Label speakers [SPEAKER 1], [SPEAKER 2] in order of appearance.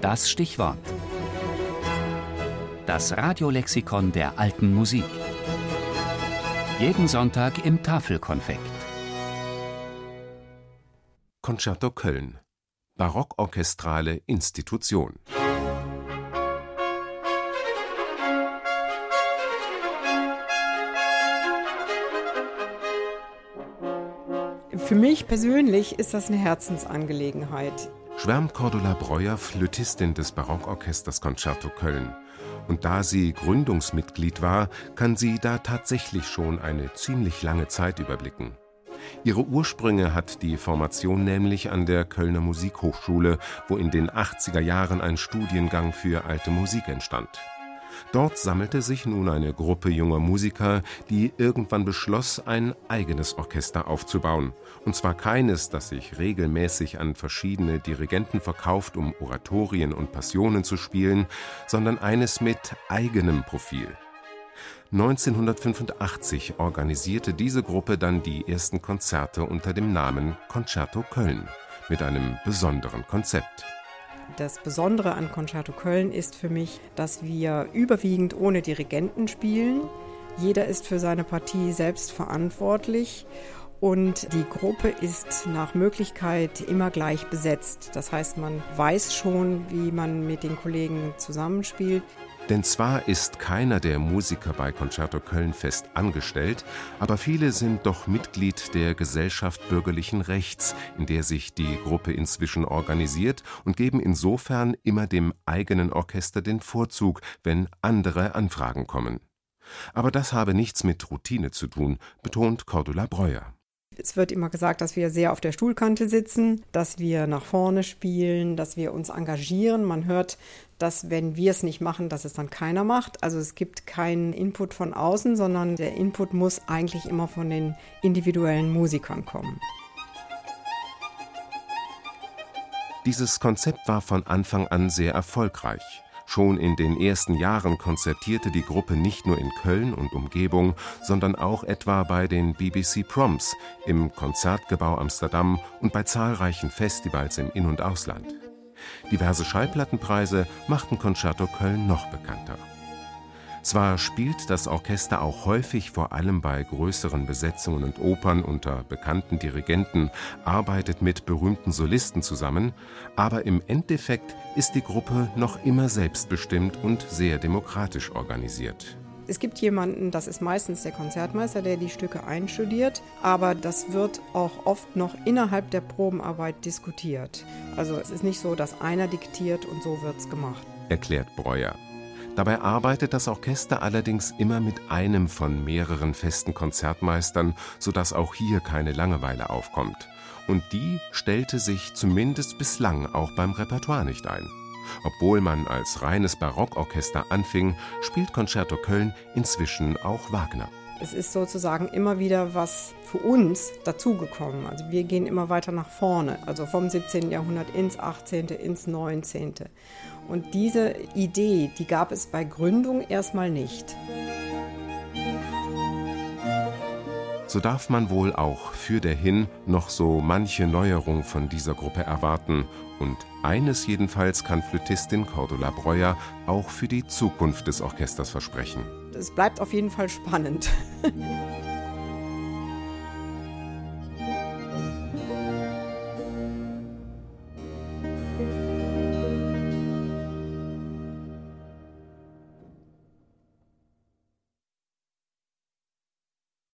[SPEAKER 1] Das Stichwort. Das Radiolexikon der alten Musik. Jeden Sonntag im Tafelkonfekt.
[SPEAKER 2] Concerto Köln. Barockorchestrale Institution.
[SPEAKER 3] Für mich persönlich ist das eine Herzensangelegenheit.
[SPEAKER 2] Schwärmt Cordula Breuer, Flötistin des Barockorchesters Concerto Köln. Und da sie Gründungsmitglied war, kann sie da tatsächlich schon eine ziemlich lange Zeit überblicken. Ihre Ursprünge hat die Formation nämlich an der Kölner Musikhochschule, wo in den 80er Jahren ein Studiengang für alte Musik entstand. Dort sammelte sich nun eine Gruppe junger Musiker, die irgendwann beschloss, ein eigenes Orchester aufzubauen. Und zwar keines, das sich regelmäßig an verschiedene Dirigenten verkauft, um Oratorien und Passionen zu spielen, sondern eines mit eigenem Profil. 1985 organisierte diese Gruppe dann die ersten Konzerte unter dem Namen Concerto Köln mit einem besonderen Konzept.
[SPEAKER 3] Das Besondere an Concerto Köln ist für mich, dass wir überwiegend ohne Dirigenten spielen. Jeder ist für seine Partie selbst verantwortlich und die Gruppe ist nach Möglichkeit immer gleich besetzt. Das heißt, man weiß schon, wie man mit den Kollegen zusammenspielt.
[SPEAKER 2] Denn zwar ist keiner der Musiker bei Concerto Köln fest angestellt, aber viele sind doch Mitglied der Gesellschaft bürgerlichen Rechts, in der sich die Gruppe inzwischen organisiert und geben insofern immer dem eigenen Orchester den Vorzug, wenn andere Anfragen kommen. Aber das habe nichts mit Routine zu tun, betont Cordula Breuer.
[SPEAKER 3] Es wird immer gesagt, dass wir sehr auf der Stuhlkante sitzen, dass wir nach vorne spielen, dass wir uns engagieren. Man hört, dass wenn wir es nicht machen, dass es dann keiner macht. Also es gibt keinen Input von außen, sondern der Input muss eigentlich immer von den individuellen Musikern kommen.
[SPEAKER 2] Dieses Konzept war von Anfang an sehr erfolgreich. Schon in den ersten Jahren konzertierte die Gruppe nicht nur in Köln und Umgebung, sondern auch etwa bei den BBC Proms, im Konzertgebau Amsterdam und bei zahlreichen Festivals im In- und Ausland. Diverse Schallplattenpreise machten Concerto Köln noch bekannter. Zwar spielt das Orchester auch häufig vor allem bei größeren Besetzungen und Opern unter bekannten Dirigenten, arbeitet mit berühmten Solisten zusammen, aber im Endeffekt ist die Gruppe noch immer selbstbestimmt und sehr demokratisch organisiert.
[SPEAKER 3] Es gibt jemanden, das ist meistens der Konzertmeister, der die Stücke einstudiert, aber das wird auch oft noch innerhalb der Probenarbeit diskutiert. Also es ist nicht so, dass einer diktiert und so wird es gemacht.
[SPEAKER 2] Erklärt Breuer. Dabei arbeitet das Orchester allerdings immer mit einem von mehreren festen Konzertmeistern, sodass auch hier keine Langeweile aufkommt. Und die stellte sich zumindest bislang auch beim Repertoire nicht ein. Obwohl man als reines Barockorchester anfing, spielt Concerto Köln inzwischen auch Wagner.
[SPEAKER 3] Es ist sozusagen immer wieder was für uns dazugekommen. Also wir gehen immer weiter nach vorne, also vom 17. Jahrhundert ins 18., ins 19. Und diese Idee, die gab es bei Gründung erstmal nicht.
[SPEAKER 2] So darf man wohl auch für der Hin noch so manche Neuerung von dieser Gruppe erwarten. Und eines jedenfalls kann Flötistin Cordula Breuer auch für die Zukunft des Orchesters versprechen.
[SPEAKER 3] Es bleibt auf jeden Fall spannend.